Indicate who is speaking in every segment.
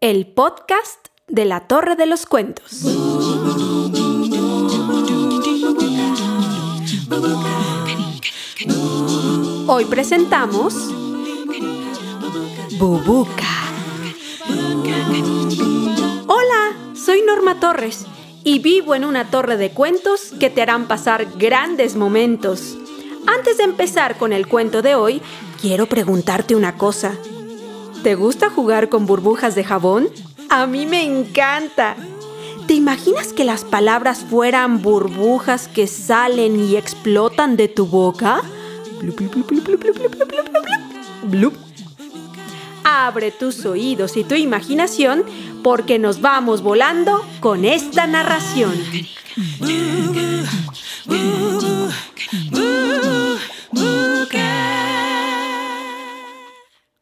Speaker 1: el podcast de la Torre de los Cuentos. Hoy presentamos Bubuca. Hola, soy Norma Torres y vivo en una torre de cuentos que te harán pasar grandes momentos. Antes de empezar con el cuento de hoy, quiero preguntarte una cosa. ¿Te gusta jugar con burbujas de jabón? A mí me encanta. ¿Te imaginas que las palabras fueran burbujas que salen y explotan de tu boca? Abre tus oídos y tu imaginación porque nos vamos volando con esta narración.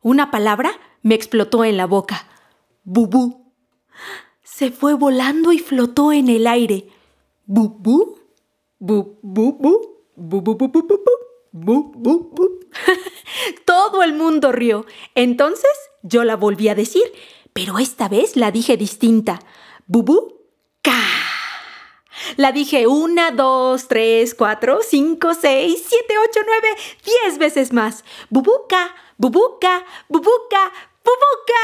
Speaker 1: Una palabra me explotó en la boca. Bubú. Se fue volando y flotó en el aire. Bubú. Bu, bu, bu. Bu, bu, bu, bu, bu, bu. Bu, bu, Todo el mundo rió. Entonces yo la volví a decir, pero esta vez la dije distinta. Bubú. La dije una, dos, tres, cuatro, cinco, seis, siete, ocho, nueve, diez veces más. Bubuca, bubuca, bubuca, bubuca.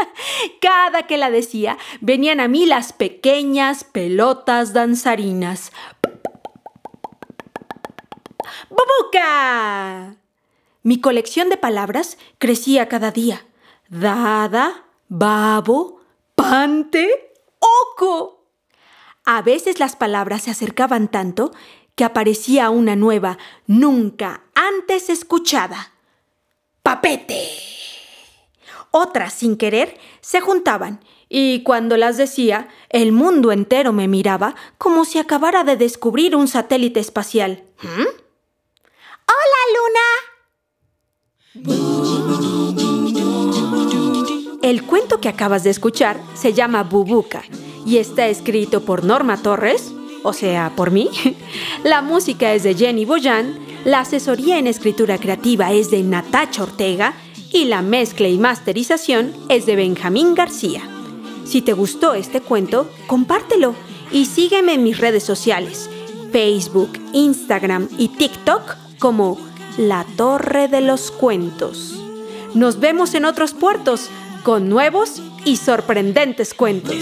Speaker 1: Cada que la decía, venían a mí las pequeñas pelotas danzarinas. ¡Bubuca! Mi colección de palabras crecía cada día. Dada, babo, pante, oco. A veces las palabras se acercaban tanto que aparecía una nueva, nunca antes escuchada. Papete. Otras, sin querer, se juntaban, y cuando las decía, el mundo entero me miraba como si acabara de descubrir un satélite espacial. ¿Mm? ¡Hola, Luna! El cuento que acabas de escuchar se llama Bubuca y está escrito por Norma Torres, o sea, por mí. La música es de Jenny Boyan, la asesoría en escritura creativa es de Natacha Ortega y la mezcla y masterización es de Benjamín García. Si te gustó este cuento, compártelo y sígueme en mis redes sociales, Facebook, Instagram y TikTok como La Torre de los Cuentos. Nos vemos en otros puertos con nuevos y sorprendentes cuentos.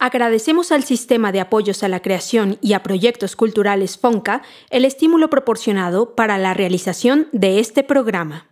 Speaker 1: Agradecemos al Sistema de Apoyos a la Creación y a Proyectos Culturales FONCA el estímulo proporcionado para la realización de este programa.